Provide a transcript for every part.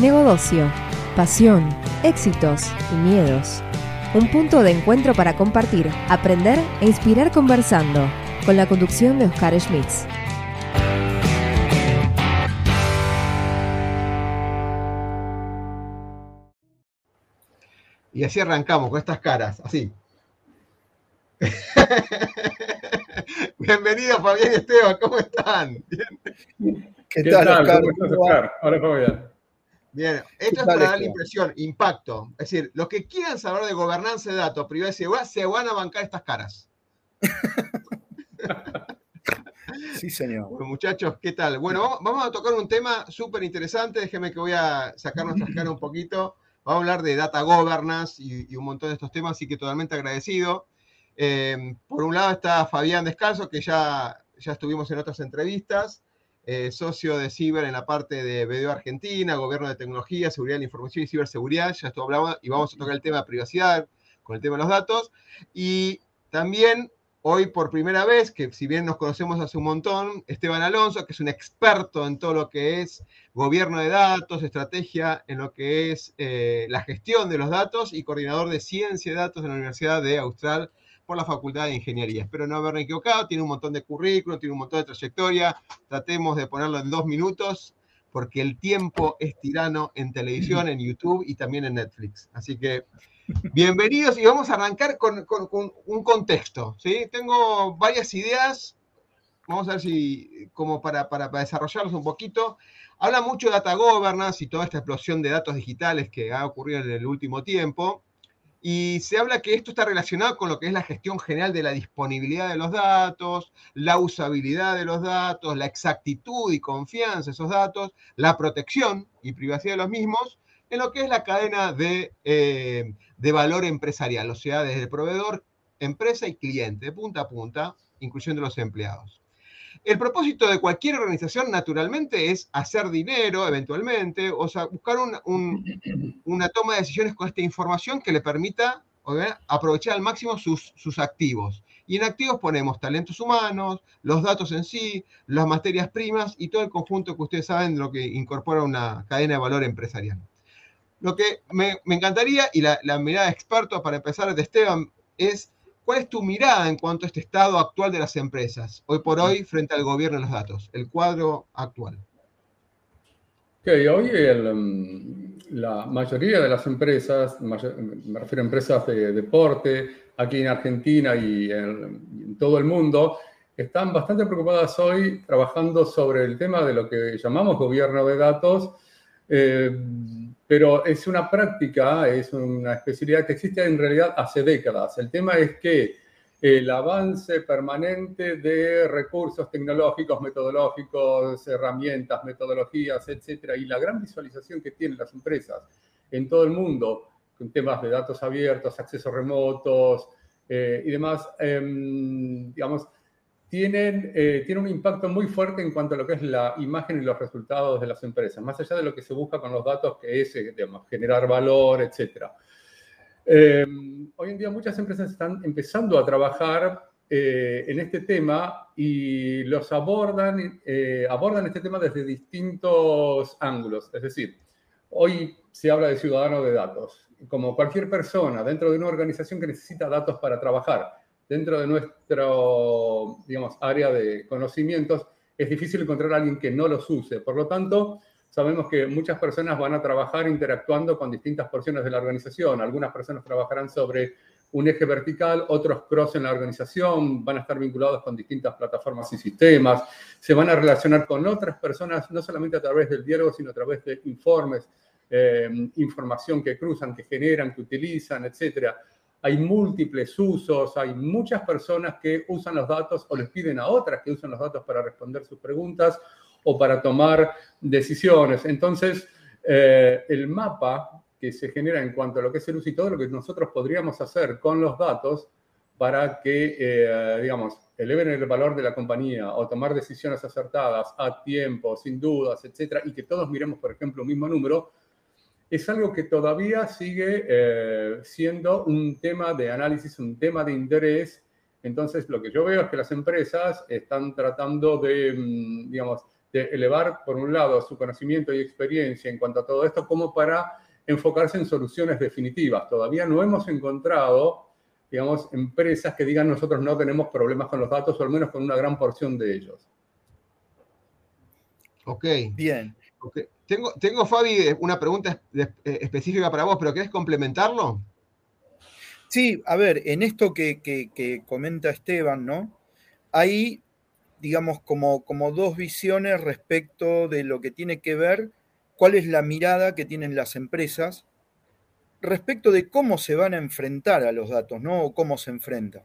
Negocio, pasión, éxitos y miedos. Un punto de encuentro para compartir, aprender e inspirar conversando, con la conducción de Oscar Schmitz. Y así arrancamos con estas caras, así. Bienvenido Fabián y Esteban, ¿cómo están? ¿Qué, tal, Oscar? Oscar? Hola, Fabián. Bien, esto es para dar la impresión, impacto. Es decir, los que quieran saber de gobernanza de datos, privacidad, se van a bancar estas caras. Sí, señor. Bueno, muchachos, ¿qué tal? Bueno, vamos a tocar un tema súper interesante. Déjenme que voy a sacar nuestras caras un poquito. Vamos a hablar de data governance y, un montón de estos temas, así que totalmente agradecido. Eh, por un lado está Fabián Descalzo, que ya, ya estuvimos en otras entrevistas, eh, socio de Ciber en la parte de BDO Argentina, Gobierno de Tecnología, Seguridad de la Información y Ciberseguridad. Ya esto hablamos y vamos a tocar el tema de privacidad con el tema de los datos. Y también hoy por primera vez, que si bien nos conocemos hace un montón, Esteban Alonso, que es un experto en todo lo que es gobierno de datos, estrategia en lo que es eh, la gestión de los datos y coordinador de ciencia de datos de la Universidad de Austral por la Facultad de Ingeniería. Espero no haberme equivocado, tiene un montón de currículum, tiene un montón de trayectoria, tratemos de ponerlo en dos minutos porque el tiempo es tirano en televisión, en YouTube y también en Netflix. Así que Bienvenidos y vamos a arrancar con, un contexto. ¿sí? Tengo varias ideas, vamos a ver si, como para, para, desarrollarlos un poquito. Habla mucho de data governance y toda esta explosión de datos digitales que ha ocurrido en el último tiempo. Y se habla que esto está relacionado con lo que es la gestión general de la disponibilidad de los datos, la usabilidad de los datos, la exactitud y confianza de esos datos, la protección y privacidad de los mismos, en lo que es la cadena de, eh, de valor empresarial, o sea, desde el proveedor, empresa y cliente, de punta a punta, incluyendo los empleados. El propósito de cualquier organización, naturalmente, es hacer dinero, eventualmente, o sea, buscar una toma de decisiones con esta información que le permita aprovechar al máximo sus, sus activos. Y en activos ponemos talentos humanos, los datos en sí, las materias primas y todo el conjunto que ustedes saben lo que incorpora una cadena de valor empresarial. Lo que me, encantaría, y la, mirada experto para empezar de Esteban, es cuál es tu mirada en cuanto a este estado actual de las empresas, hoy por hoy, frente al gobierno de los datos, el cuadro actual. Ok, hoy um, la mayoría de las empresas, me refiero a empresas de deporte, aquí en Argentina y en, todo el mundo, están bastante preocupadas hoy trabajando sobre el tema de lo que llamamos gobierno de datos. Eh, pero es una práctica, es una especialidad que existe en realidad hace décadas. El tema es que el avance permanente de recursos tecnológicos, metodológicos, herramientas, metodologías, etcétera, y la gran visualización que tienen las empresas en todo el mundo con temas de datos abiertos, accesos remotos eh, y demás, em, digamos, tienen, eh, un impacto muy fuerte en cuanto a lo que es la imagen y los resultados de las empresas, más allá de lo que se busca con los datos, que es eh, generar valor, etc. Eh, hoy en día muchas empresas están empezando a trabajar en este tema y los abordan, abordan este tema desde distintos ángulos. Es decir, hoy se habla de ciudadano de datos. Como cualquier persona dentro de una organización que necesita datos para trabajar, dentro de nuestro, digamos, área de conocimientos, es difícil encontrar a alguien que no los use. Por lo tanto, sabemos que muchas personas van a trabajar interactuando con distintas porciones de la organización. Algunas personas trabajarán sobre un eje vertical, otros cross en la organización, van a estar vinculados con distintas plataformas y sistemas, se van a relacionar con otras personas, no solamente a través del diálogo, sino a través de informes, eh, información que cruzan, que generan, que utilizan, etcétera hay múltiples usos, hay muchas personas que usan los datos o les piden a otras que usen los datos para responder sus preguntas o para tomar decisiones. Entonces, eh, el mapa que se genera en cuanto a lo que es el uso y todo lo que nosotros podríamos hacer con los datos para que, eh, digamos, eleven el valor de la compañía o tomar decisiones acertadas a tiempo, sin dudas, etcétera, y que todos miremos, por ejemplo, un mismo número, es algo que todavía sigue eh, siendo un tema de análisis, un tema de interés. Entonces, lo que yo veo es que las empresas están tratando de, mm, digamos, de elevar, por un lado, su conocimiento y experiencia en cuanto a todo esto, como para enfocarse en soluciones definitivas. Todavía no hemos encontrado, digamos, empresas que digan nosotros no tenemos problemas con los datos, o al menos con una gran porción de ellos. Ok. Bien. Tengo, tengo, Fabi, una pregunta eh, específica para vos, pero ¿querés complementarlo? Sí, a ver, en esto que, comenta Esteban, ¿no? Hay, digamos, como, como dos visiones respecto de lo que tiene que ver cuál es la mirada que tienen las empresas respecto de cómo se van a enfrentar a los datos, ¿no? O cómo se enfrentan.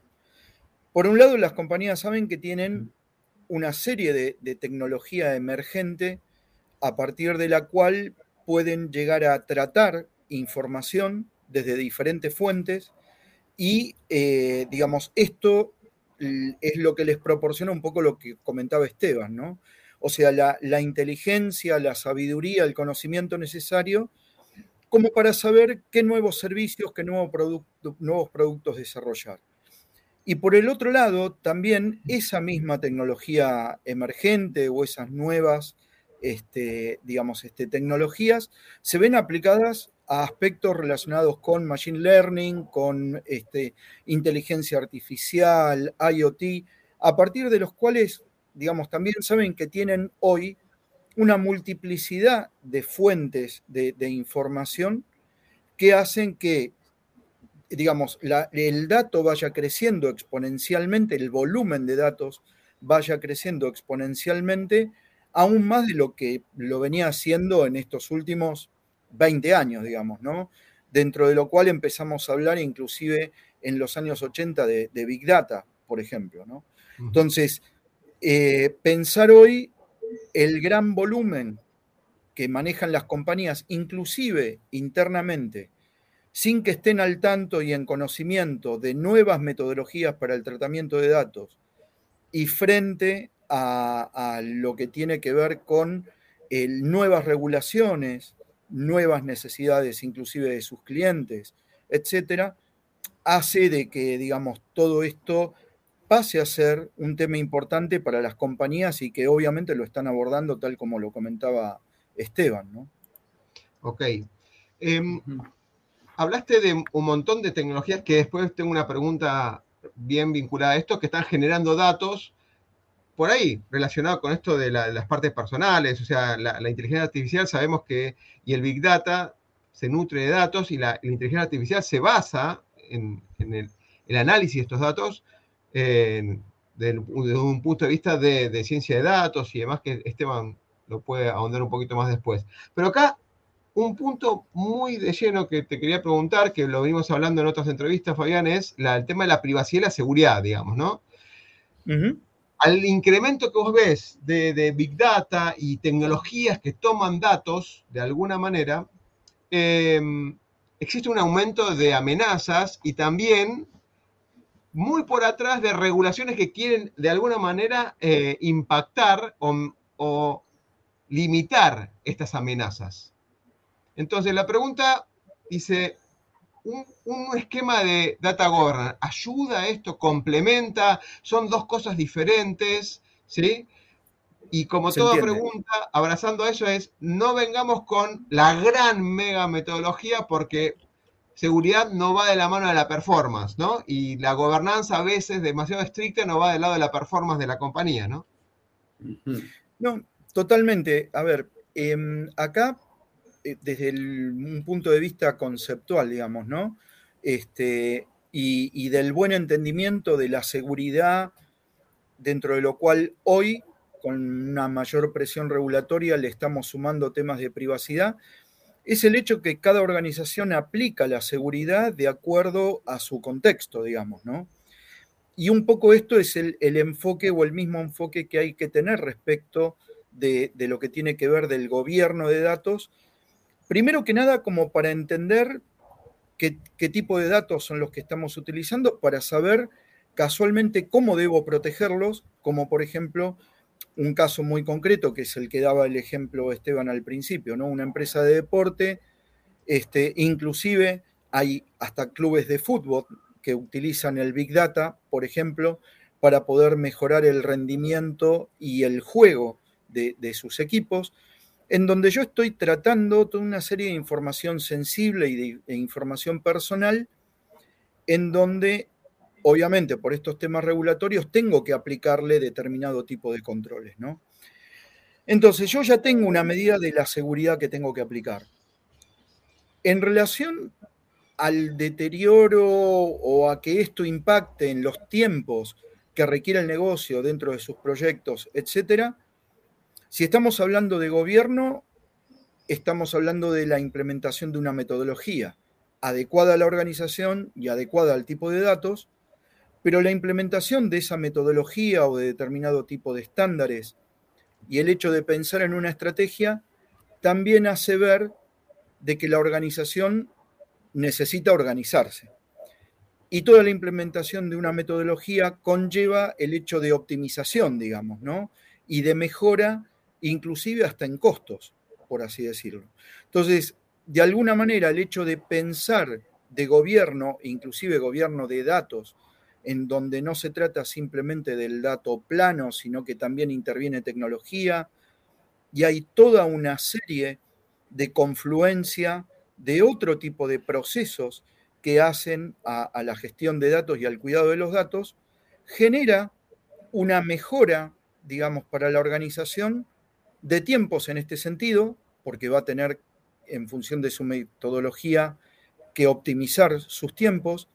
Por un lado, las compañías saben que tienen una serie de, de, tecnología emergente a partir de la cual pueden llegar a tratar información desde diferentes fuentes y, eh, digamos, esto es lo que les proporciona un poco lo que comentaba Esteban, ¿no? o sea, la, inteligencia, la sabiduría, el conocimiento necesario, como para saber qué nuevos servicios, qué nuevos productos desarrollar. Y por el otro lado, también esa misma tecnología emergente o esas nuevas, este, digamos, este, tecnologías se ven aplicadas a aspectos relacionados con machine learning, con este, inteligencia artificial, IoT, a partir de los cuales digamos, también saben que tienen hoy una multiplicidad de fuentes de, información que hacen que, digamos, el dato vaya creciendo exponencialmente, el volumen de datos vaya creciendo exponencialmente, aún más de lo que lo venía haciendo en estos últimos 20 años, digamos, ¿no? Dentro de lo cual empezamos a hablar inclusive en los años 80 de, de Big Data, por ejemplo, ¿no? Entonces, eh, pensar hoy el gran volumen que manejan las compañías, inclusive internamente, sin que estén al tanto y en conocimiento de nuevas metodologías para el tratamiento de datos y frente a, lo que tiene que ver con nuevas regulaciones, nuevas necesidades inclusive de sus clientes, etcétera, hace de que, digamos, todo esto pase a ser un tema importante para las compañías y que obviamente lo están abordando tal como lo comentaba Esteban, ¿no? Ok. Em, hablaste de un montón de tecnologías que después tengo una pregunta bien vinculada a esto, que están generando datos por ahí relacionado con esto de, las partes personales, o sea, la, inteligencia artificial sabemos que, y el Big Data se nutre de datos y la, inteligencia artificial se basa en, el, análisis de estos datos desde un punto de vista de, ciencia de datos y demás, que Esteban lo puede ahondar un poquito más después. Pero acá, un punto muy de lleno que te quería preguntar, que lo venimos hablando en otras entrevistas, Fabián, es el tema de la privacidad y la seguridad, digamos, ¿no? Al incremento que vos ves de, Big Data y tecnologías que toman datos, de alguna manera, em, existe un aumento de amenazas y también muy por atrás de regulaciones que quieren de alguna manera eh, impactar o, limitar estas amenazas. Entonces la pregunta dice, ¿un, esquema de data governance ayuda a esto? ¿Complementa? ¿Son dos cosas diferentes? ¿Sí? Y como toda pregunta, abrazando a eso es, no vengamos con la gran mega metodología porque seguridad no va de la mano de la performance, ¿no? Y la gobernanza a veces demasiado estricta no va del lado de la performance de la compañía, ¿no? No, totalmente. A ver, em, acá, eh, desde un punto de vista conceptual, digamos, ¿no? Este, y, del buen entendimiento de la seguridad, dentro de lo cual hoy, con una mayor presión regulatoria, le estamos sumando temas de privacidad, es el hecho que cada organización aplica la seguridad de acuerdo a su contexto, digamos, ¿no? Y un poco esto es el, enfoque o el mismo enfoque que hay que tener respecto de, lo que tiene que ver del gobierno de datos. Primero que nada, como para entender qué, tipo de datos son los que estamos utilizando, para saber casualmente cómo debo protegerlos, como por ejemplo un caso muy concreto, que es el que daba el ejemplo Esteban al principio, ¿no? Una empresa de deporte, este, inclusive hay hasta clubes de fútbol que utilizan el Big Data, por ejemplo, para poder mejorar el rendimiento y el juego de, sus equipos, en donde yo estoy tratando toda una serie de información sensible y de, de información personal, en donde obviamente por estos temas regulatorios tengo que aplicarle determinado tipo de controles, ¿no? Entonces yo ya tengo una medida de la seguridad que tengo que aplicar. En relación al deterioro o a que esto impacte en los tiempos que requiere el negocio dentro de sus proyectos, etcétera, si estamos hablando de gobierno, estamos hablando de la implementación de una metodología adecuada a la organización y adecuada al tipo de datos, pero la implementación de esa metodología o de determinado tipo de estándares y el hecho de pensar en una estrategia también hace ver de que la organización necesita organizarse. Y toda la implementación de una metodología conlleva el hecho de optimización, digamos, ¿no? Y de mejora, inclusive hasta en costos, por así decirlo. Entonces, de alguna manera, el hecho de pensar de gobierno, inclusive gobierno de datos, en donde no se trata simplemente del dato plano, sino que también interviene tecnología, y hay toda una serie de confluencia de otro tipo de procesos que hacen a, la gestión de datos y al cuidado de los datos, genera una mejora, digamos, para la organización de tiempos en este sentido, porque va a tener, en función de su metodología, que optimizar sus tiempos.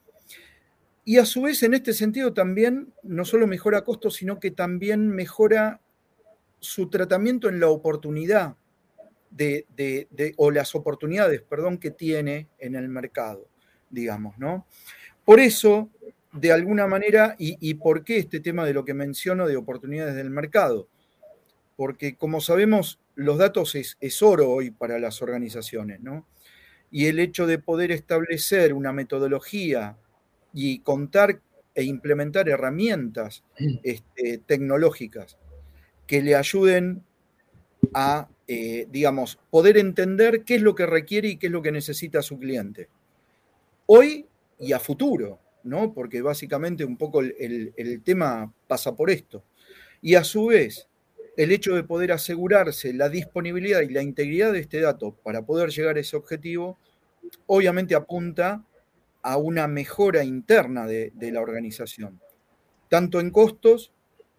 Y a su vez, en este sentido, también no solo mejora costos, sino que también mejora su tratamiento en la oportunidad de, o las oportunidades, perdón, que tiene en el mercado, digamos, ¿no? Por eso, de alguna manera, y, por qué este tema de lo que menciono de oportunidades del mercado? Porque, como sabemos, los datos es, es oro hoy para las organizaciones, ¿no? Y el hecho de poder establecer una metodología y contar e implementar herramientas este, tecnológicas que le ayuden a eh, digamos, poder entender qué es lo que requiere y qué es lo que necesita su cliente. Hoy y a futuro, ¿no? Porque básicamente un poco el, el tema pasa por esto. Y a su vez, el hecho de poder asegurarse la disponibilidad y la integridad de este dato para poder llegar a ese objetivo, obviamente apunta a una mejora interna de, la organización, tanto en costos,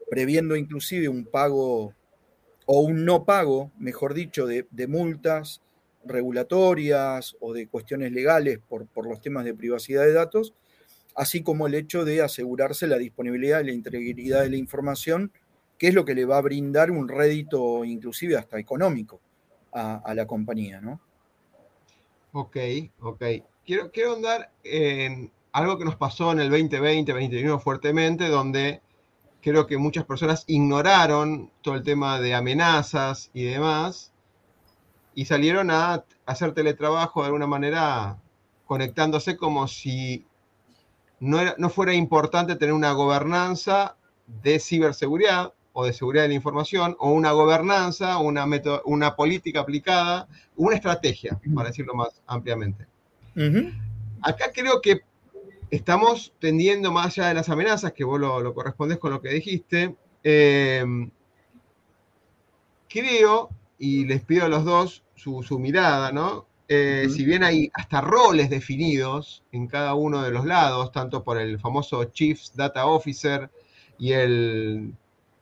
previendo inclusive un pago o un no pago, mejor dicho, de, multas regulatorias o de cuestiones legales por, por, los temas de privacidad de datos, así como el hecho de asegurarse la disponibilidad y la integridad de la información, que es lo que le va a brindar un rédito inclusive hasta económico a, la compañía, ¿no? Ok, ok. Quiero, quiero andar en algo que nos pasó en el 2020, 2021 fuertemente, donde creo que muchas personas ignoraron todo el tema de amenazas y demás y salieron a hacer teletrabajo de alguna manera conectándose como si no, no fuera importante tener una gobernanza de ciberseguridad o de seguridad de la información, o una gobernanza, una, una política aplicada, una estrategia, para decirlo más ampliamente. Acá creo que estamos tendiendo más allá de las amenazas, que vos lo, correspondes con lo que dijiste. Eh, creo, y les pido a los dos su, mirada, ¿no? Eh, si bien hay hasta roles definidos en cada uno de los lados, tanto por el famoso Chief Data Officer y el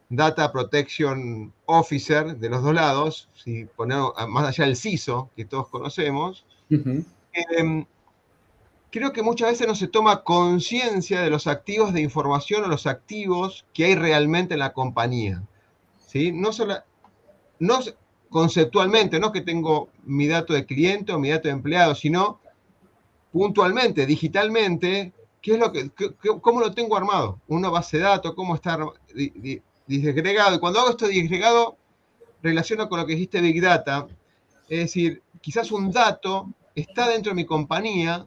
Data Protection Officer de los dos lados, si ponemos más allá del CISO que todos conocemos, creo que muchas veces no se toma conciencia de los activos de información o los activos que hay realmente en la compañía. ¿sí? No, solo, no conceptualmente, no que tengo mi dato de cliente o mi dato de empleado, sino puntualmente, digitalmente, ¿qué es lo que, ¿cómo lo tengo armado? Una base de datos, cómo está disgregado. Y cuando hago esto disgregado, relaciono con lo que dijiste Big Data. Es decir, quizás un dato está dentro de mi compañía,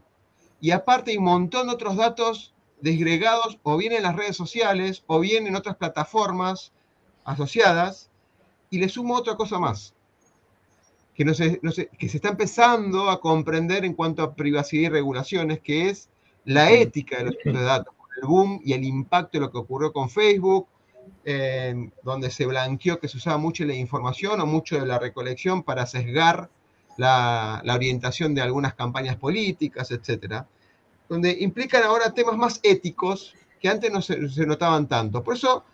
y aparte hay un montón de otros datos desgregados o bien en las redes sociales o bien en otras plataformas asociadas. Y le sumo otra cosa más, que, no se, que se está empezando a comprender en cuanto a privacidad y regulaciones, que es la ética de los de datos, el boom y el impacto de lo que ocurrió con Facebook donde se blanqueó que se usaba mucho la información o mucho de la recolección para sesgar la, orientación de algunas campañas políticas, etcétera, donde implican ahora temas más éticos que antes no se, notaban tanto. Por eso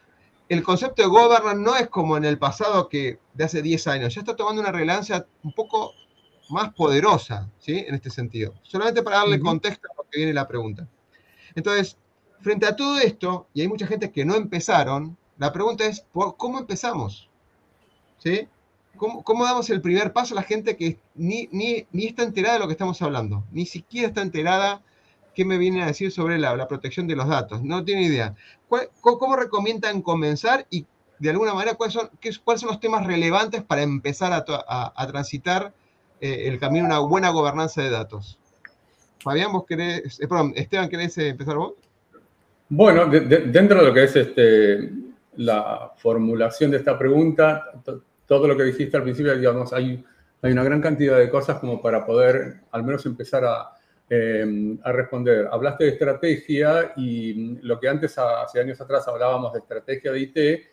el concepto de governance no es como en el pasado que de hace 10 años, ya está tomando una relevancia un poco más poderosa, ¿sí? En este sentido. Solamente para darle contexto a lo que viene la pregunta. Entonces, frente a todo esto, y hay mucha gente que no empezaron, la pregunta es, ¿cómo empezamos? ¿Sí? ¿Cómo, damos el primer paso a la gente que ni, ni, está enterada de lo que estamos hablando? Ni siquiera está enterada qué me viene a decir sobre la, protección de los datos. No tiene idea. ¿Cómo, recomiendan comenzar y de alguna manera cuáles son, qué, cuáles son los temas relevantes para empezar a, transitar eh, el camino a una buena gobernanza de datos? Fabián, vos querés, eh, perdón, Esteban, ¿querés eh, empezar vos? Bueno, dentro de lo que es este, la formulación de esta pregunta, todo lo que dijiste al principio, digamos, hay, hay una gran cantidad de cosas como para poder al menos empezar a, em, a responder. Hablaste de estrategia y lo que antes, hace años atrás, hablábamos de estrategia de IT,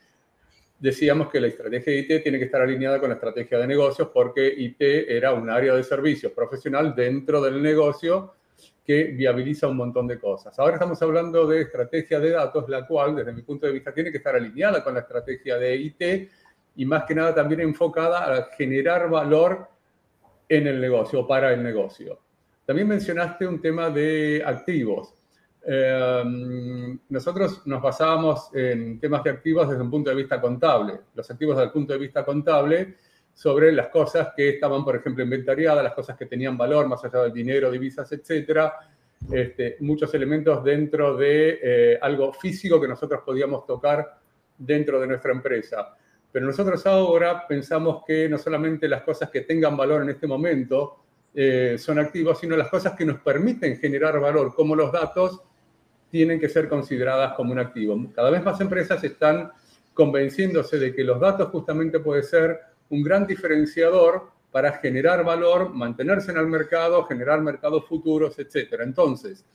decíamos que la estrategia de IT tiene que estar alineada con la estrategia de negocios porque IT era un área de servicios profesional dentro del negocio que viabiliza un montón de cosas. Ahora estamos hablando de estrategia de datos, la cual, desde mi punto de vista, tiene que estar alineada con la estrategia de IT y más que nada también enfocada a generar valor en el negocio, para el negocio. También mencionaste un tema de activos. Em, nosotros nos basábamos en temas de activos desde un punto de vista contable. Los activos desde el punto de vista contable sobre las cosas que estaban, por ejemplo, inventariadas, las cosas que tenían valor más allá del dinero, divisas, etcétera. Este, muchos elementos dentro de eh, algo físico que nosotros podíamos tocar dentro de nuestra empresa. Pero nosotros ahora pensamos que no solamente las cosas que tengan valor en este momento eh, son activos, sino las cosas que nos permiten generar valor, como los datos, tienen que ser consideradas como un activo. Cada vez más empresas están convenciéndose de que los datos justamente puede ser un gran diferenciador para generar valor, mantenerse en el mercado, generar mercados futuros, etc. Entonces,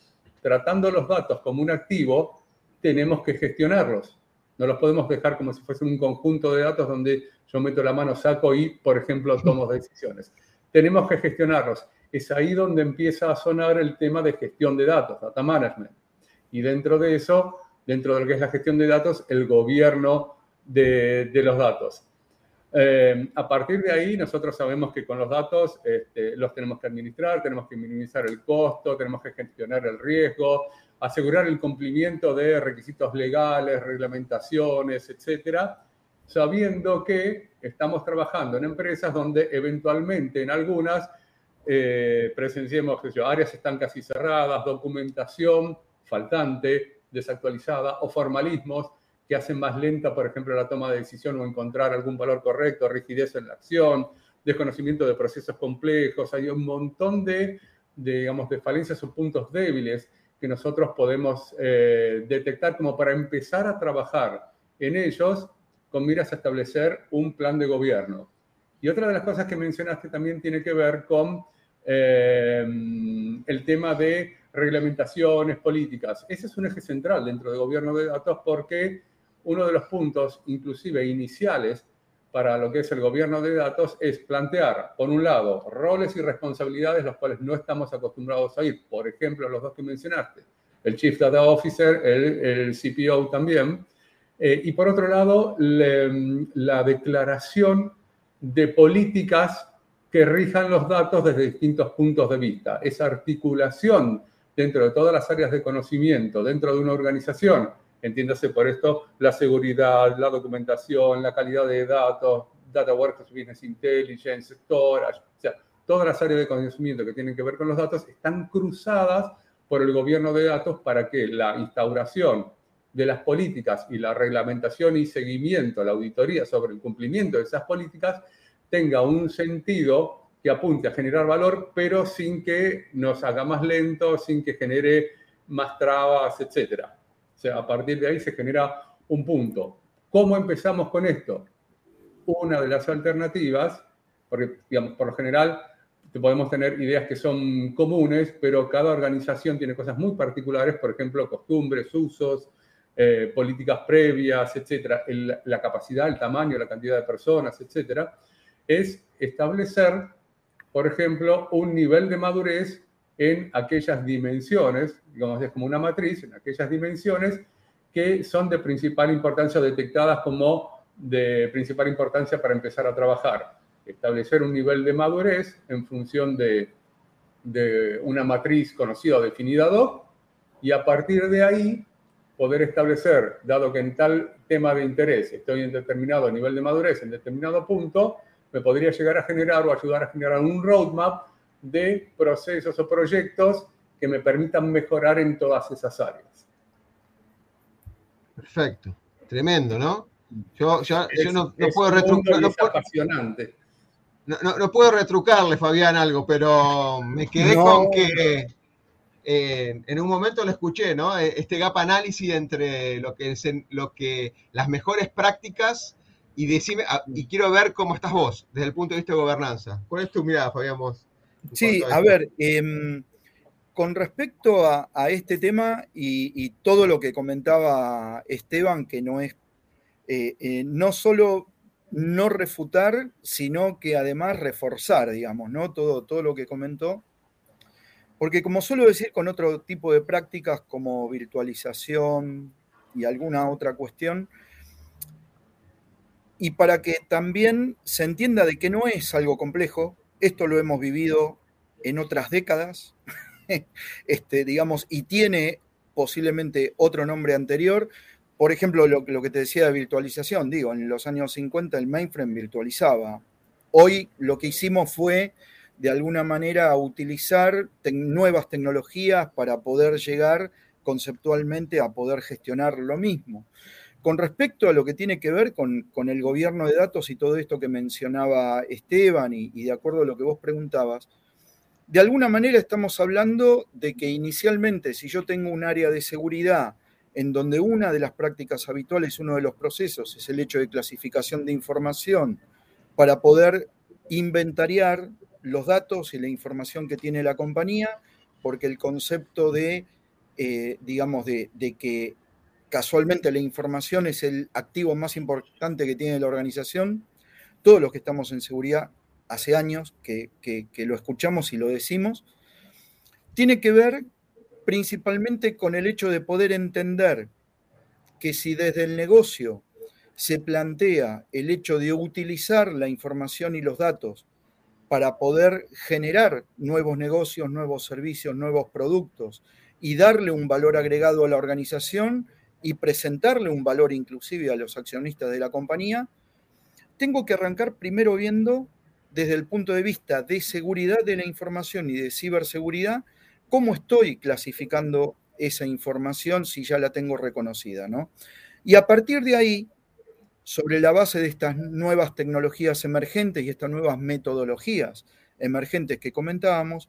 tratando los datos como un activo, tenemos que gestionarlos. No los podemos dejar como si fuesen un conjunto de datos donde yo meto la mano, saco y, por ejemplo, tomo decisiones. Tenemos que gestionarlos. Es ahí donde empieza a sonar el tema de gestión de datos, data management. Y dentro de eso, dentro de lo que es la gestión de datos, el gobierno de, los datos. Eh, a partir de ahí, nosotros sabemos que con los datos este, los tenemos que administrar, tenemos que minimizar el costo, tenemos que gestionar el riesgo, asegurar el cumplimiento de requisitos legales, reglamentaciones, etcétera, sabiendo que estamos trabajando en empresas donde eventualmente en algunas eh, presenciemos que áreas están casi cerradas, documentación faltante, desactualizada o formalismos que hacen más lenta, por ejemplo, la toma de decisión o encontrar algún valor correcto, rigidez en la acción, desconocimiento de procesos complejos, hay un montón de, de digamos, de falencias o puntos débiles que nosotros podemos eh, detectar como para empezar a trabajar en ellos con miras a establecer un plan de gobierno. Y otra de las cosas que mencionaste también tiene que ver con eh, el tema de reglamentaciones políticas. Ese es un eje central dentro del gobierno de datos porque uno de los puntos, inclusive iniciales, para lo que es el gobierno de datos es plantear, por un lado, roles y responsabilidades los cuales no estamos acostumbrados a ir. Por ejemplo, los dos que mencionaste, el Chief Data Officer, el, CPO también. Eh, y por otro lado, la declaración de políticas que rijan los datos desde distintos puntos de vista. Esa articulación dentro de todas las áreas de conocimiento, dentro de una organización, Entiéndase por esto la seguridad, la documentación, la calidad de datos, Data Warehouse Business Intelligence, Storage, o sea, todas las áreas de conocimiento que tienen que ver con los datos están cruzadas por el gobierno de datos para que la instauración de las políticas y la reglamentación y seguimiento, la auditoría sobre el cumplimiento de esas políticas tenga un sentido que apunte a generar valor, pero sin que nos haga más lento, sin que genere más trabas, etcétera. Sea, a partir de ahí se genera un punto. ¿Cómo empezamos con esto? Una de las alternativas, porque digamos, por lo general podemos tener ideas que son comunes, pero cada organización tiene cosas muy particulares, por ejemplo, costumbres, usos, eh, políticas previas, etcétera, la capacidad, el tamaño, la cantidad de personas, etcétera, es establecer, por ejemplo, un nivel de madurez en aquellas dimensiones, digamos, es como una matriz, en aquellas dimensiones que son de principal importancia detectadas como de principal importancia para empezar a trabajar. Establecer un nivel de madurez en función de, de una matriz conocida o definida DOC y a partir de ahí poder establecer, dado que en tal tema de interés estoy en determinado nivel de madurez, en determinado punto, me podría llegar a generar o ayudar a generar un roadmap de procesos o proyectos que me permitan mejorar en todas esas áreas. Perfecto, tremendo, ¿no? Yo, no, puedo retrucarle. No, puedo retrucarle, Fabián, algo, pero me quedé con que eh, en un momento lo escuché, ¿no? E, este gap análisis entre lo que, es lo que las mejores prácticas y decime, ah, y quiero ver cómo estás vos desde el punto de vista de gobernanza. ¿Cuál es tu mirada, Fabián? Sí, a, ver, em, con respecto a, este tema y, todo lo que comentaba Esteban, que no es eh, eh, no solo no refutar, sino que además reforzar, digamos, ¿no? Todo, todo lo que comentó. Porque como suelo decir con otro tipo de prácticas como virtualización y alguna otra cuestión, y para que también se entienda de que no es algo complejo, esto lo hemos vivido en otras décadas, este, digamos, y tiene posiblemente otro nombre anterior, por ejemplo, lo, que te decía de virtualización, digo, en los años 50 el mainframe virtualizaba. Hoy lo que hicimos fue, de alguna manera, utilizar nuevas tecnologías para poder llegar conceptualmente a poder gestionar lo mismo. Con respecto a lo que tiene que ver con, el gobierno de datos y todo esto que mencionaba Esteban y, de acuerdo a lo que vos preguntabas, de alguna manera estamos hablando de que inicialmente si yo tengo un área de seguridad en donde una de las prácticas habituales, uno de los procesos, es el hecho de clasificación de información para poder inventariar los datos y la información que tiene la compañía, porque el concepto de, eh, digamos, de, que casualmente la información es el activo más importante que tiene la organización, todos los que estamos en seguridad hace años que, que lo escuchamos y lo decimos, tiene que ver principalmente con el hecho de poder entender que si desde el negocio se plantea el hecho de utilizar la información y los datos para poder generar nuevos negocios, nuevos servicios, nuevos productos y darle un valor agregado a la organización y presentarle un valor inclusive a los accionistas de la compañía, tengo que arrancar primero viendo desde el punto de vista de seguridad de la información y de ciberseguridad cómo estoy clasificando esa información si ya la tengo reconocida, ¿no? Y a partir de ahí, sobre la base de estas nuevas tecnologías emergentes y estas nuevas metodologías emergentes que comentábamos,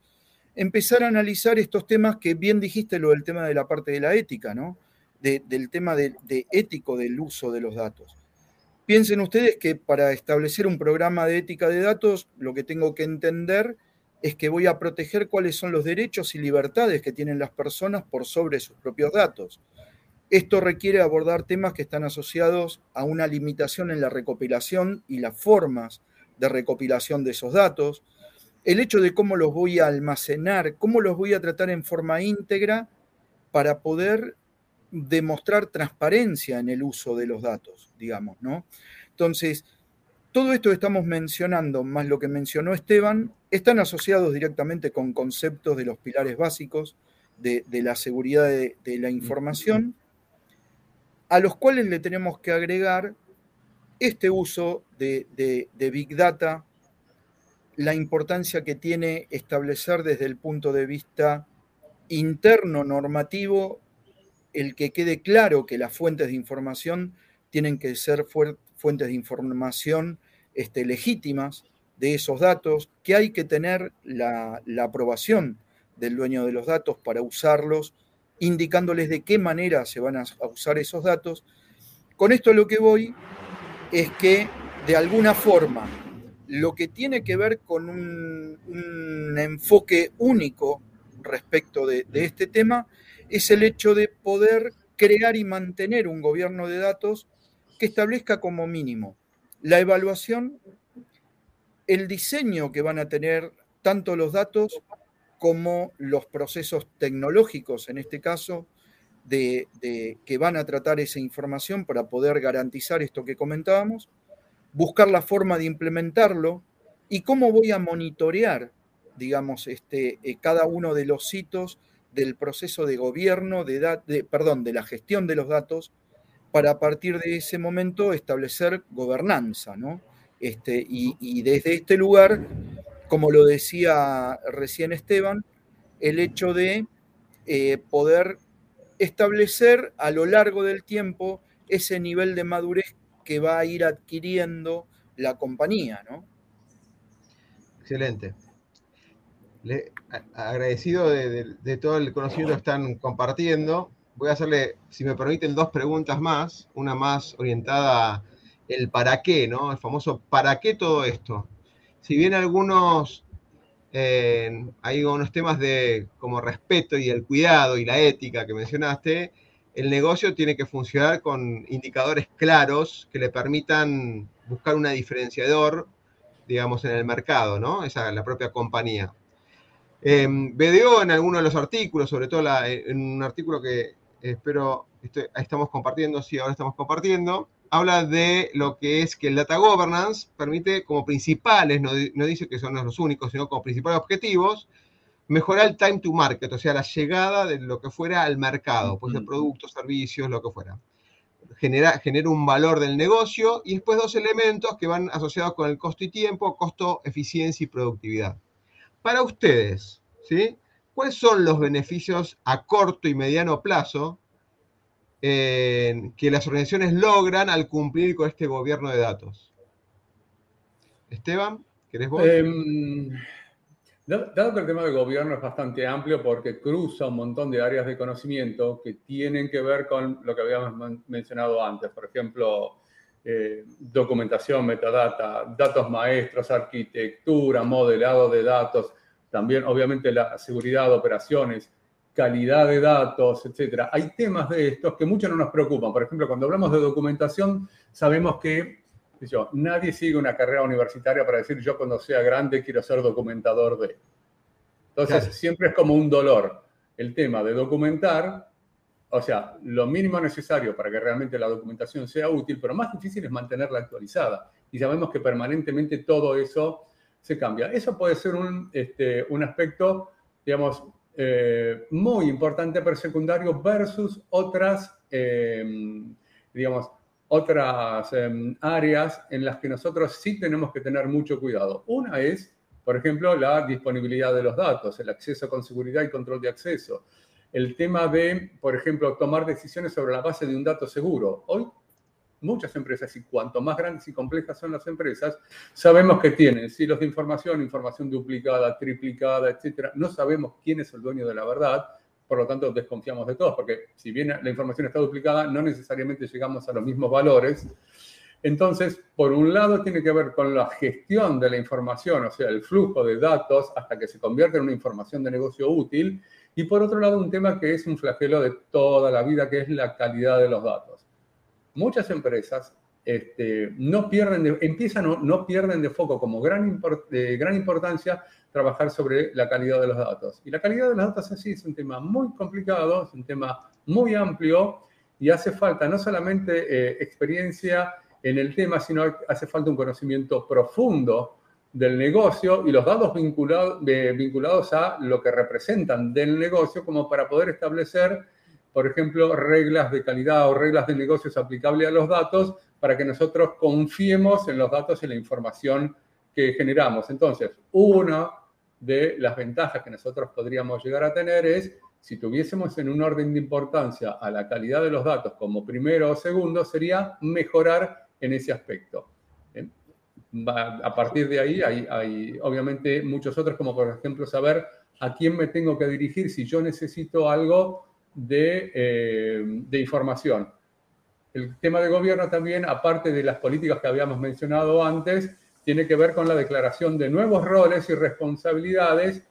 empezar a analizar estos temas que bien dijiste lo del tema de la parte de la ética, ¿no? Del tema de, ético del uso de los datos. Piensen ustedes que para establecer un programa de ética de datos, lo que tengo que entender es que voy a proteger cuáles son los derechos y libertades que tienen las personas por sobre sus propios datos. Esto requiere abordar temas que están asociados a una limitación en la recopilación y las formas de recopilación de esos datos, el hecho de cómo los voy a almacenar, cómo los voy a tratar en forma íntegra para poder demostrar transparencia en el uso de los datos, digamos, ¿no? Entonces, todo esto que estamos mencionando, más lo que mencionó Esteban, están asociados directamente con conceptos de los pilares básicos de, la seguridad de, la información, a los cuales le tenemos que agregar este uso de, Big Data, la importancia que tiene establecer desde el punto de vista interno normativo el que quede claro que las fuentes de información tienen que ser fuentes de información este, legítimas de esos datos, que hay que tener la, aprobación del dueño de los datos para usarlos, indicándoles de qué manera se van a, usar esos datos. Con esto lo que voy es que de alguna forma lo que tiene que ver con un, enfoque único respecto de, este tema es el hecho de poder crear y mantener un gobierno de datos que establezca como mínimo la evaluación, el diseño que van a tener tanto los datos como los procesos tecnológicos, en este caso, de, que van a tratar esa información para poder garantizar esto que comentábamos, buscar la forma de implementarlo y cómo voy a monitorear, digamos, este, eh, cada uno de los hitos del proceso de gobierno, de, perdón, de la gestión de los datos, para a partir de ese momento establecer gobernanza, ¿no? Este, y, desde este lugar, como lo decía recién Esteban, el hecho de eh, poder establecer a lo largo del tiempo ese nivel de madurez que va a ir adquiriendo la compañía, ¿no? Excelente. Le, agradecido de, todo el conocimiento que están compartiendo. Voy a hacerle, si me permiten, dos preguntas más. Una más orientada el para qué, ¿no? El famoso para qué todo esto. Si bien algunos eh, hay unos temas de como respeto y el cuidado y la ética que mencionaste, el negocio tiene que funcionar con indicadores claros que le permitan buscar un diferenciador, digamos, en el mercado, ¿no? Esa la propia compañía. Eh, BDO en algunos de los artículos, sobre todo en un artículo que espero estamos compartiendo, sí, ahora estamos compartiendo, habla de lo que es que el data governance permite como principales, no, dice que son los únicos, sino como principales objetivos, mejorar el time to market, o sea, la llegada de lo que fuera al mercado, pues de productos, servicios, lo que fuera. Genera, genera un valor del negocio y después dos elementos que van asociados con el costo y tiempo, costo, eficiencia y productividad. Para ustedes, ¿sí? ¿cuáles son los beneficios a corto y mediano plazo que las organizaciones logran al cumplir con este gobierno de datos? Esteban, ¿querés vos? Em, dado que el tema del gobierno es bastante amplio porque cruza un montón de áreas de conocimiento que tienen que ver con lo que habíamos mencionado antes, por ejemplo, eh, documentación, metadata, datos maestros, arquitectura, modelado de datos, también obviamente la seguridad de operaciones, calidad de datos, etcétera. Hay temas de estos que muchos no nos preocupan. Por ejemplo, cuando hablamos de documentación, sabemos que yo, nadie sigue una carrera universitaria para decir yo cuando sea grande quiero ser documentador de. Entonces, siempre es como un dolor el tema de documentar, o sea, lo mínimo necesario para que realmente la documentación sea útil, pero más difícil es mantenerla actualizada. Y sabemos que permanentemente todo eso se cambia. Eso puede ser un, este, aspecto, digamos, eh, muy importante pero secundario versus otras, eh, digamos, otras em, áreas en las que nosotros sí tenemos que tener mucho cuidado. Una es, por ejemplo, la disponibilidad de los datos, el acceso con seguridad y control de acceso. El tema de, por ejemplo, tomar decisiones sobre la base de un dato seguro. Hoy muchas empresas, y cuanto más grandes y complejas son las empresas, sabemos que tienen silos de información, información duplicada, triplicada, etcétera. No sabemos quién es el dueño de la verdad, por lo tanto desconfiamos de todos, porque si bien la información está duplicada, no necesariamente llegamos a los mismos valores. Entonces, por un lado tiene que ver con la gestión de la información, o sea, el flujo de datos hasta que se convierte en una información de negocio útil, y por otro lado un tema que es un flagelo de toda la vida, que es la calidad de los datos muchas empresas este, no pierden de, empiezan o no pierden de foco como gran, de gran importancia trabajar sobre la calidad de los datos. Y la calidad de los datos así es un tema muy complicado, es un tema muy amplio y hace falta no solamente eh, experiencia en el tema, sino hace falta un conocimiento profundo del negocio y los datos vinculados, a lo que representan del negocio como para poder establecer por ejemplo, reglas de calidad o reglas de negocios aplicables a los datos para que nosotros confiemos en los datos y la información que generamos. Entonces, una de las ventajas que nosotros podríamos llegar a tener es, si tuviésemos en un orden de importancia a la calidad de los datos como primero o segundo, sería mejorar en ese aspecto. A partir de ahí hay, hay obviamente muchos otros, como por ejemplo saber a quién me tengo que dirigir si yo necesito algo eh, de, información. El tema de gobierno también, aparte de las políticas que habíamos mencionado antes, tiene que ver con la declaración de nuevos roles y responsabilidades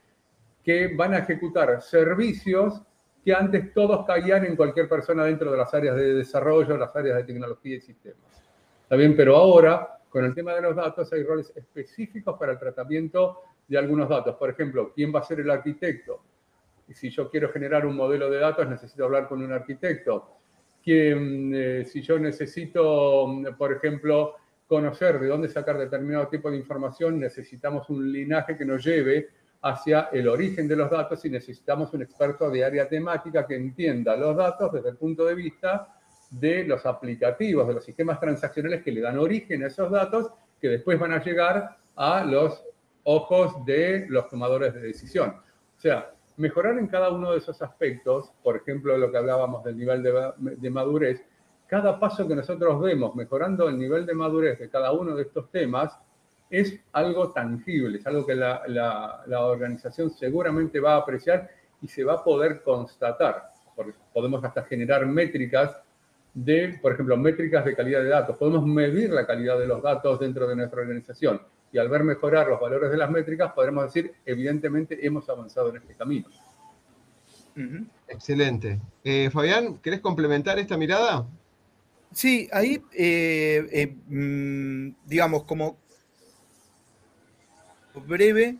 que van a ejecutar servicios que antes todos caían en cualquier persona dentro de las áreas de desarrollo, las áreas de tecnología y sistemas. ¿Está bien? Pero ahora, con el tema de los datos, hay roles específicos para el tratamiento de algunos datos. Por ejemplo, ¿quién va a ser el arquitecto? Si yo quiero generar un modelo de datos, necesito hablar con un arquitecto. ¿Quién, eh, si yo necesito, por ejemplo, conocer de dónde sacar determinado tipo de información, necesitamos un linaje que nos lleve hacia el origen de los datos y necesitamos un experto de área temática que entienda los datos desde el punto de vista de los aplicativos, de los sistemas transaccionales que le dan origen a esos datos, que después van a llegar a los ojos de los tomadores de decisión. O sea, mejorar en cada uno de esos aspectos, por ejemplo, lo que hablábamos del nivel de, madurez, cada paso que nosotros vemos mejorando el nivel de madurez de cada uno de estos temas es algo tangible, es algo que la, organización seguramente va a apreciar y se va a poder constatar, podemos hasta generar métricas de, por ejemplo, métricas de calidad de datos. Podemos medir la calidad de los datos dentro de nuestra organización y al ver mejorar los valores de las métricas, podremos decir, evidentemente, hemos avanzado en este camino. Excelente. Eh, Fabián, ¿querés complementar esta mirada? Sí, ahí, eh, eh, mm, digamos, como breve,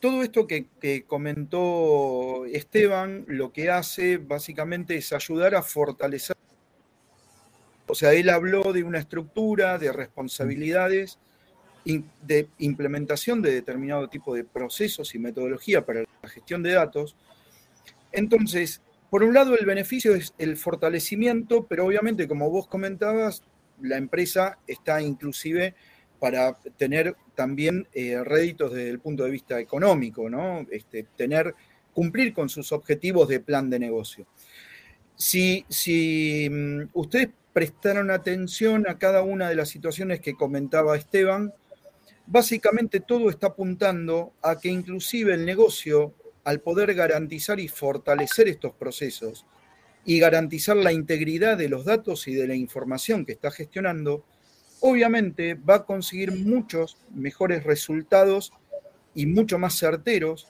todo esto que, que, comentó Esteban, lo que hace básicamente es ayudar a fortalecer. O sea, él habló de una estructura, de responsabilidades de implementación de determinado tipo de procesos y metodología para la gestión de datos. Entonces, por un lado, el beneficio es el fortalecimiento, pero obviamente, como vos comentabas, la empresa está inclusive para tener también eh, réditos desde el punto de vista económico, ¿no? Este, tener, cumplir con sus objetivos de plan de negocio. Si, si mm, ustedes prestaron atención a cada una de las situaciones que comentaba Esteban, básicamente todo está apuntando a que inclusive el negocio, al poder garantizar y fortalecer estos procesos y garantizar la integridad de los datos y de la información que está gestionando, obviamente va a conseguir muchos mejores resultados y mucho más certeros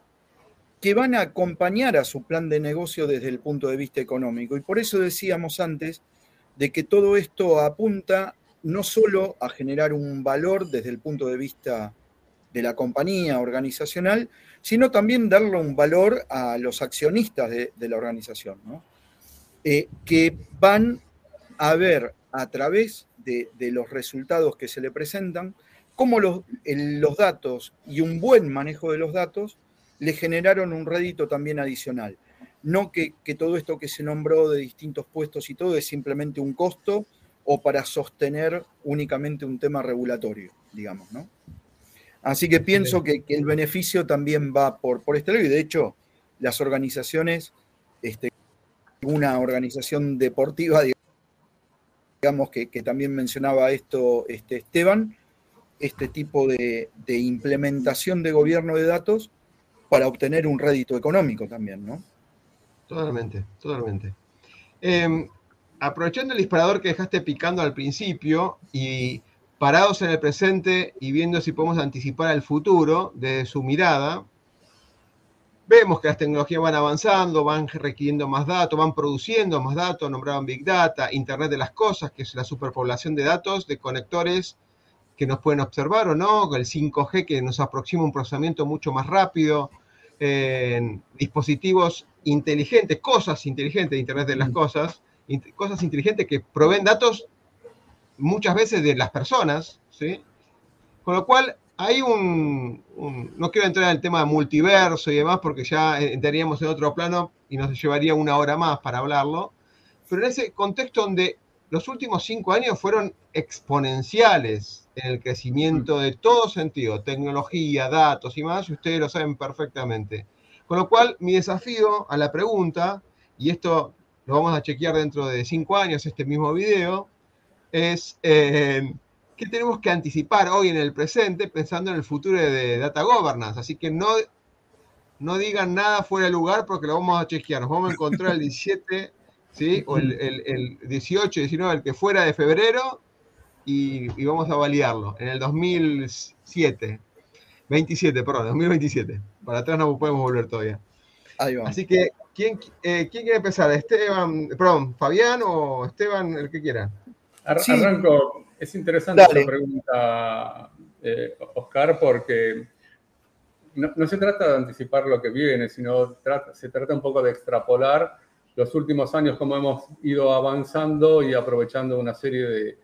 que van a acompañar a su plan de negocio desde el punto de vista económico. Y por eso decíamos antes de que todo esto apunta no solo a generar un valor desde el punto de vista de la compañía organizacional, sino también darle un valor a los accionistas de, la organización, eh, que van a ver a través de, los resultados que se le presentan cómo los, los datos y un buen manejo de los datos le generaron un rédito también adicional. No que, que todo esto que se nombró de distintos puestos y todo es simplemente un costo o para sostener únicamente un tema regulatorio, digamos, ¿no? Así que pienso que, el beneficio también va por, por este lado y de hecho las organizaciones, este, una organización deportiva, digamos que, también mencionaba esto este, Esteban, este tipo de, implementación de gobierno de datos para obtener un rédito económico también, ¿no? Totalmente, totalmente. Em, aprovechando el disparador que dejaste picando al principio y parados en el presente y viendo si podemos anticipar el futuro de su mirada, vemos que las tecnologías van avanzando, van requiriendo más datos, van produciendo más datos, nombraban Big Data, Internet de las Cosas, que es la superpoblación de datos, de conectores que nos pueden observar o no, el 5G que nos aproxima un procesamiento mucho más rápido, dispositivos inteligentes, cosas inteligentes Internet de las mm. Cosas, cosas inteligentes que proveen datos muchas veces de las personas, ¿sí? Con lo cual hay un, no quiero entrar en el tema de multiverso y demás porque ya entraríamos en otro plano y nos llevaría una hora más para hablarlo, pero en ese contexto donde los últimos cinco años fueron exponenciales en el crecimiento de todo sentido, tecnología, datos y más, y ustedes lo saben perfectamente. Con lo cual, mi desafío a la pregunta, y esto lo vamos a chequear dentro de cinco años, este mismo video, es eh, qué tenemos que anticipar hoy en el presente pensando en el futuro de Data Governance. Así que no, no digan nada fuera de lugar porque lo vamos a chequear. Nos vamos a encontrar el 17, ¿sí? o el, el, 18, 19, el que fuera de febrero, y, y, vamos a validarlo en el 2007. 27, perdón, 2027. Para atrás no podemos volver todavía. Así que ¿quién, eh, ¿quién quiere empezar? Esteban, perdón, Fabián o Esteban, el que quiera. Arranco, es interesante esa pregunta, eh, Oscar, porque no, se trata de anticipar lo que viene, sino se trata un poco de extrapolar los últimos años, cómo hemos ido avanzando y aprovechando una serie de,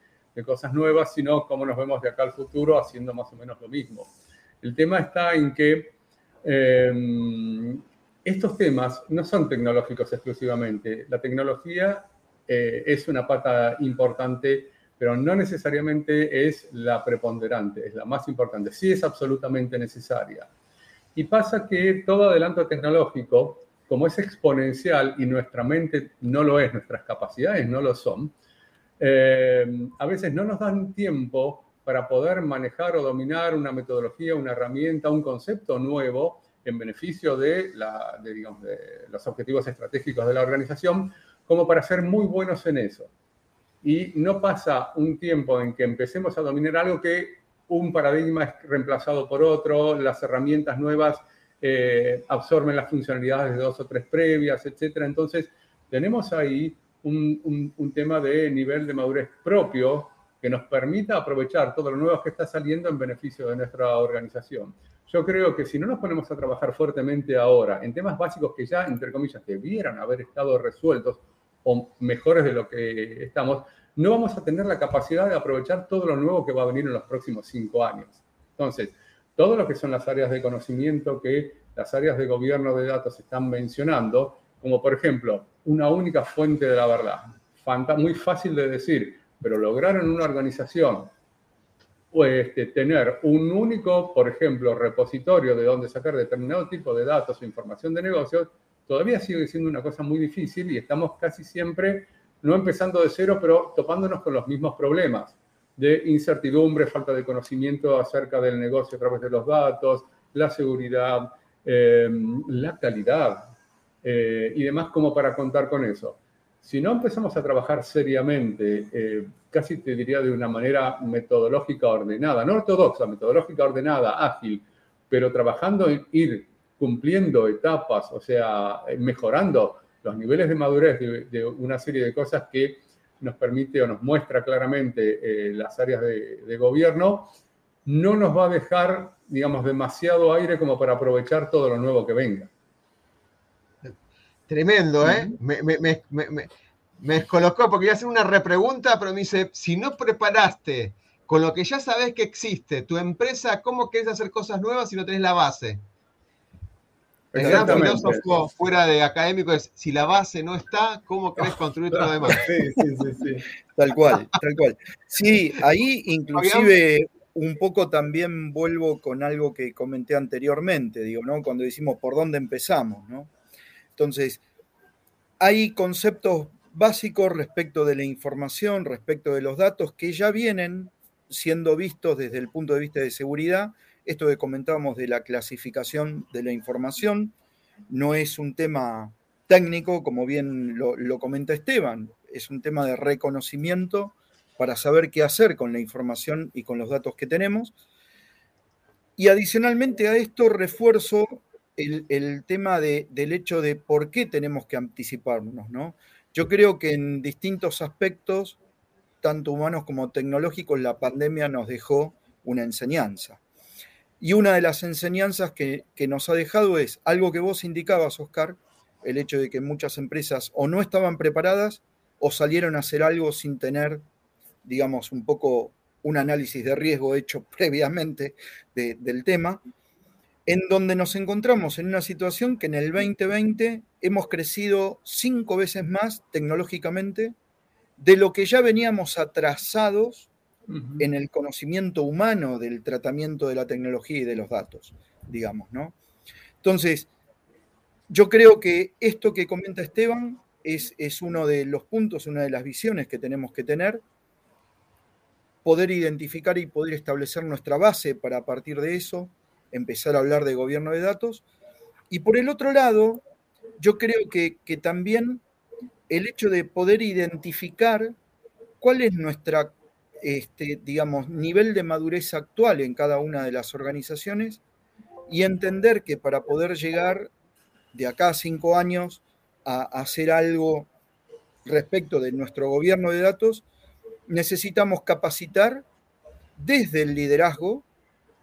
cosas nuevas, sino cómo nos vemos de acá al futuro haciendo más o menos lo mismo. El tema está en que em, estos temas no son tecnológicos exclusivamente. La tecnología eh, es una pata importante, pero no necesariamente es la preponderante, es la más importante. Sí es absolutamente necesaria. Y pasa que todo adelanto tecnológico, como es exponencial y nuestra mente no lo es, nuestras capacidades no lo son, eh, a veces no nos dan tiempo para poder manejar o dominar una metodología, una herramienta, un concepto nuevo en beneficio de, los objetivos estratégicos de la organización, como para ser muy buenos en eso. Y no pasa un tiempo en que empecemos a dominar algo que un paradigma es reemplazado por otro, las herramientas nuevas eh, absorben las funcionalidades de dos o tres previas, etc. Entonces, tenemos ahí un, tema de nivel de madurez propio que nos permita aprovechar todo lo nuevo que está saliendo en beneficio de nuestra organización. Yo creo que si no nos ponemos a trabajar fuertemente ahora en temas básicos que ya, entre comillas, debieran haber estado resueltos o mejores de lo que estamos, no vamos a tener la capacidad de aprovechar todo lo nuevo que va a venir en los próximos cinco años. Entonces, todo lo que son las áreas de conocimiento que las áreas de gobierno de datos están mencionando, como por ejemplo una única fuente de la verdad, muy fácil de decir, pero lograr en una organización pues, este, tener un único, por ejemplo, repositorio de donde sacar determinado tipo de datos o información de negocios, todavía sigue siendo una cosa muy difícil y estamos casi siempre no empezando de cero, pero topándonos con los mismos problemas de incertidumbre, falta de conocimiento acerca del negocio a través de los datos, la seguridad, em, la calidad eh, y demás como para contar con eso. Si no empezamos a trabajar seriamente, eh, casi te diría de una manera metodológica ordenada, no ortodoxa, metodológica ordenada, ágil, pero trabajando en ir cumpliendo etapas, o sea, mejorando los niveles de madurez de, una serie de cosas que nos permite o nos muestra claramente eh, las áreas de, gobierno, no nos va a dejar, digamos, demasiado aire como para aprovechar todo lo nuevo que venga. Tremendo, ¿eh? me, me, me, me, descolocó porque iba a hacer una repregunta, pero me dice, si no preparaste con lo que ya sabes que existe tu empresa, ¿cómo quieres hacer cosas nuevas si no tenés la base? El gran filósofo fuera de académico es, si la base no está, ¿cómo querés construir todo lo demás? Sí, sí, sí, sí. Tal cual, tal cual. Sí, ahí inclusive un poco también vuelvo con algo que comenté anteriormente, digo, ¿no? Cuando decimos por dónde empezamos, ¿no? Entonces, hay conceptos básicos respecto de la información, respecto de los datos que ya vienen siendo vistos desde el punto de vista de seguridad, esto que comentábamos de la clasificación de la información no es un tema técnico, como bien lo, comenta Esteban, es un tema de reconocimiento para saber qué hacer con la información y con los datos que tenemos. Y adicionalmente a esto refuerzo el, tema del hecho de por qué tenemos que anticiparnos. ¿no? Yo creo que en distintos aspectos, tanto humanos como tecnológicos, la pandemia nos dejó una enseñanza. Y una de las enseñanzas que, nos ha dejado es algo que vos indicabas, Oscar, el hecho de que muchas empresas o no estaban preparadas o salieron a hacer algo sin tener, digamos, un poco un análisis de riesgo hecho previamente del tema, en donde nos encontramos en una situación que en el 2020 hemos crecido cinco veces más tecnológicamente de lo que ya veníamos atrasados en el conocimiento humano del tratamiento de la tecnología y de los datos, digamos, ¿no? Entonces, yo creo que esto que comenta Esteban es, es uno de los puntos, una de las visiones que tenemos que tener, poder identificar y poder establecer nuestra base para a partir de eso empezar a hablar de gobierno de datos. Y por el otro lado, yo creo que, que también el hecho de poder identificar cuál es nuestra este, nivel de madurez actual en cada una de las organizaciones y entender que para poder llegar de acá a cinco años a hacer algo respecto de nuestro gobierno de datos, necesitamos capacitar desde el liderazgo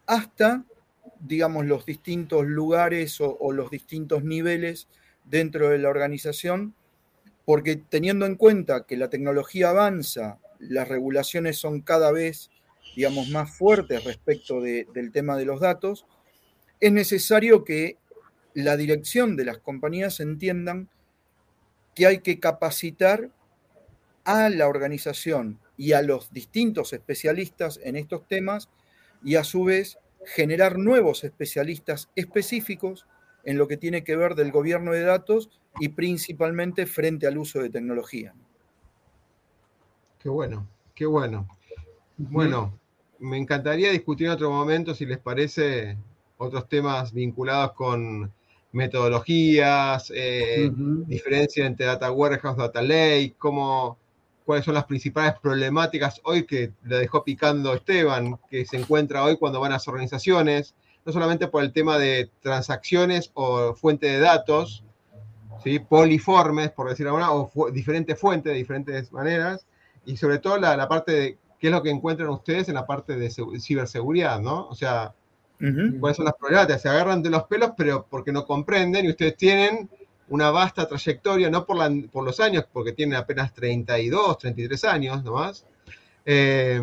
hasta, digamos, los distintos lugares o, los distintos niveles dentro de la organización, porque teniendo en cuenta que la tecnología avanza, las regulaciones son cada vez, digamos, más fuertes respecto del tema de los datos, es necesario que la dirección de las compañías entiendan que hay que capacitar a la organización y a los distintos especialistas en estos temas y a su vez generar nuevos especialistas específicos en lo que tiene que ver del gobierno de datos y principalmente frente al uso de tecnología. Qué bueno, qué bueno. Bueno, me encantaría discutir en otro momento, si les parece, otros temas vinculados con metodologías, eh, diferencia entre data warehouse, data lake, cómo, cuáles son las principales problemáticas hoy que le dejó picando Esteban, que se encuentra hoy cuando van a las organizaciones, no solamente por el tema de transacciones o fuente de datos, ¿sí? poliformes, por decirlo alguna, o diferentes fuentes de diferentes maneras, y sobre todo la, la parte de qué es lo que encuentran ustedes en la parte de ciberseguridad, ¿no? O sea, ¿Cuáles son las problemáticas? Se agarran de los pelos, pero porque no comprenden y ustedes tienen una vasta trayectoria, no por, por los años, porque tienen apenas 32, 33 años nomás. Eh,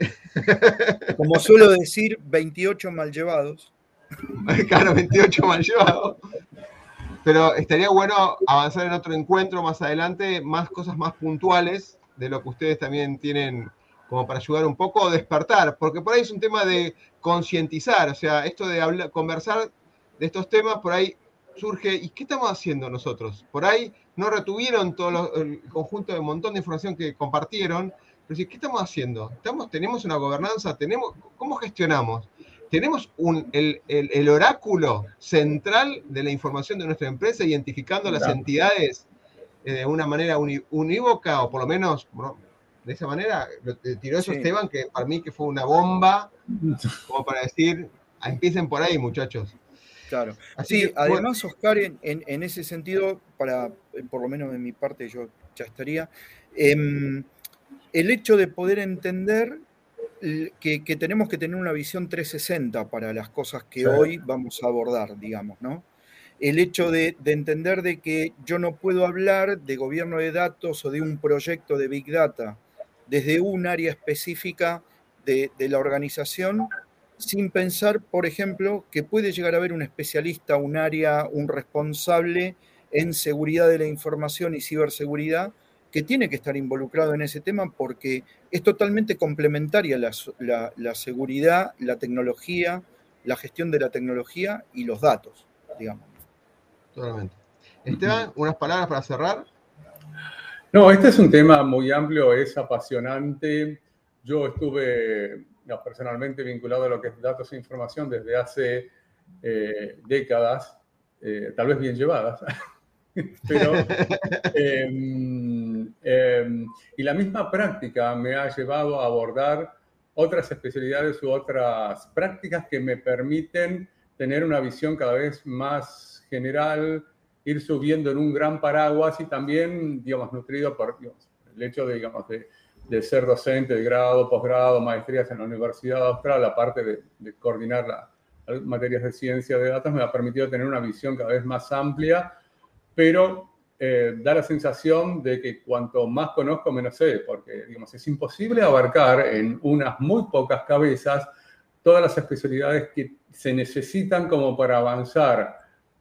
Como suelo decir, 28 mal llevados. claro, 28 mal llevados. Pero estaría bueno avanzar en otro encuentro más adelante, más cosas más puntuales de lo que ustedes también tienen como para ayudar un poco a despertar, porque por ahí es un tema de concientizar, o sea, esto de hablar, conversar de estos temas, por ahí surge, ¿y qué estamos haciendo nosotros? Por ahí no retuvieron todo el conjunto de un montón de información que compartieron, pero sí, ¿qué estamos haciendo? ¿Estamos, ¿Tenemos una gobernanza? Tenemos, ¿Cómo gestionamos? ¿Tenemos un, el, oráculo central de la información de nuestra empresa identificando las entidades eh, de una manera unívoca o por lo menos de esa manera, eh, tiró eso Esteban, que para mí que fue una bomba, como para decir, ah, empiecen por ahí, muchachos. Claro. sí, además, Oscar, en, ese sentido, para, eh, por lo menos de mi parte, yo ya estaría, em, el hecho de poder entender que, tenemos que tener una visión 360 para las cosas que hoy vamos a abordar, digamos, ¿no? El hecho de, de, entender de que yo no puedo hablar de gobierno de datos o de un proyecto de Big Data desde un área específica de, la organización, sin pensar, por ejemplo, que puede llegar a haber un especialista, un área, un responsable en seguridad de la información y ciberseguridad que tiene que estar involucrado en ese tema porque es totalmente complementaria la, seguridad, la tecnología, la gestión de la tecnología y los datos, digamos. Totalmente. Esteban, unas palabras para cerrar. No, este es un tema muy amplio, es apasionante. Yo estuve personalmente vinculado a lo que es datos e información desde hace eh, décadas, eh, tal vez bien llevadas, pero... Em, em, y la misma práctica me ha llevado a abordar otras especialidades u otras prácticas que me permiten tener una visión cada vez más general, ir subiendo en un gran paraguas y también, digamos, nutrido por el hecho de, digamos, de, ser docente de grado, posgrado, maestrías en la Universidad Austral, aparte de, de coordinar las materias de ciencia de datos, me ha permitido tener una visión cada vez más amplia, pero eh, da la sensación de que cuanto más conozco, menos sé, porque, digamos, es imposible abarcar en unas muy pocas cabezas todas las especialidades que se necesitan como para avanzar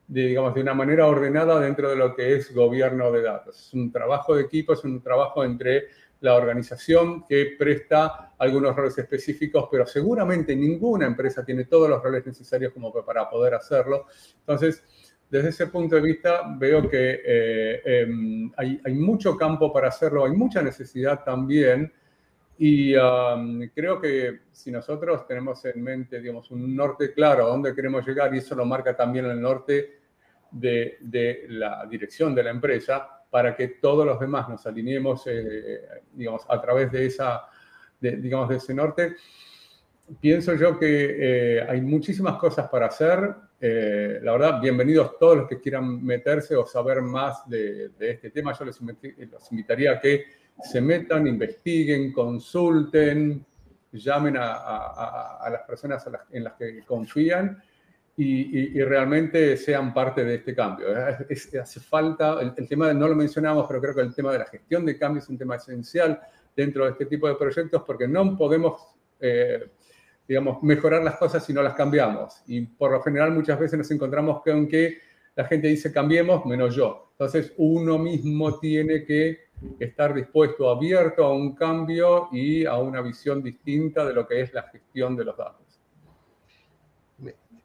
de, digamos, de una manera ordenada dentro de lo que es gobierno de datos. Es un trabajo de equipo, es un trabajo entre la organización que presta algunos roles específicos, pero seguramente ninguna empresa tiene todos los roles necesarios como para poder hacerlo. Entonces, desde ese punto de vista, veo que eh, em, hay, hay, mucho campo para hacerlo, hay mucha necesidad también. Y creo que si nosotros tenemos en mente, digamos, un norte claro a dónde queremos llegar, y eso lo marca también el norte de, la dirección de la empresa para que todos los demás nos alineemos, eh, digamos, a través de, esa, digamos, de ese norte. Pienso yo que eh, hay muchísimas cosas para hacer. eh, la verdad, bienvenidos todos los que quieran meterse o saber más de, este tema. Yo les, invitaría a que se metan, investiguen, consulten, llamen a, las personas en las que confían y, realmente sean parte de este cambio. hace falta, el, tema, no lo mencionamos, pero creo que el tema de la gestión de cambio es un tema esencial dentro de este tipo de proyectos porque no podemos... Eh, digamos, mejorar las cosas si no las cambiamos. Y por lo general muchas veces nos encontramos con que la gente dice cambiemos menos yo. Entonces uno mismo tiene que estar dispuesto, abierto a un cambio y a una visión distinta de lo que es la gestión de los datos.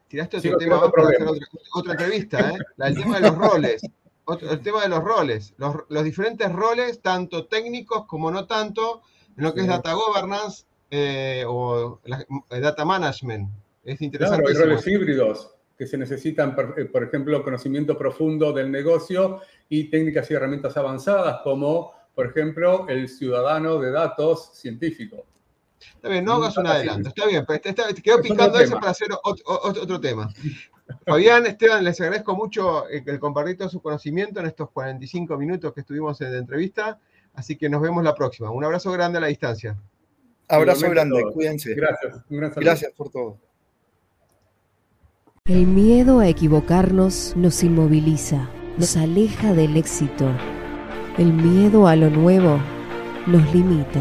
Tiraste otro tema para hacer otra, entrevista, ¿eh? el tema de los roles. el tema de los roles, los, diferentes roles, tanto técnicos como no tanto, en lo que es data governance, eh, o eh, data management. Es interesante. Claro, hay roles híbridos que se necesitan, eh, por ejemplo, conocimiento profundo del negocio y técnicas y herramientas avanzadas como, por ejemplo, el ciudadano de datos científico. Está bien, no hagas un adelanto. Está bien, pero te, quedo picando eso para hacer otro, tema. Fabián, Esteban, les agradezco mucho el compartir todo su conocimiento en estos 45 minutos que estuvimos en la entrevista. Así que nos vemos la próxima. Un abrazo grande a la distancia. Abrazo grande, cuídense. Gracias. Gracias por todo. El miedo a equivocarnos nos inmoviliza, nos aleja del éxito. El miedo a lo nuevo nos limita,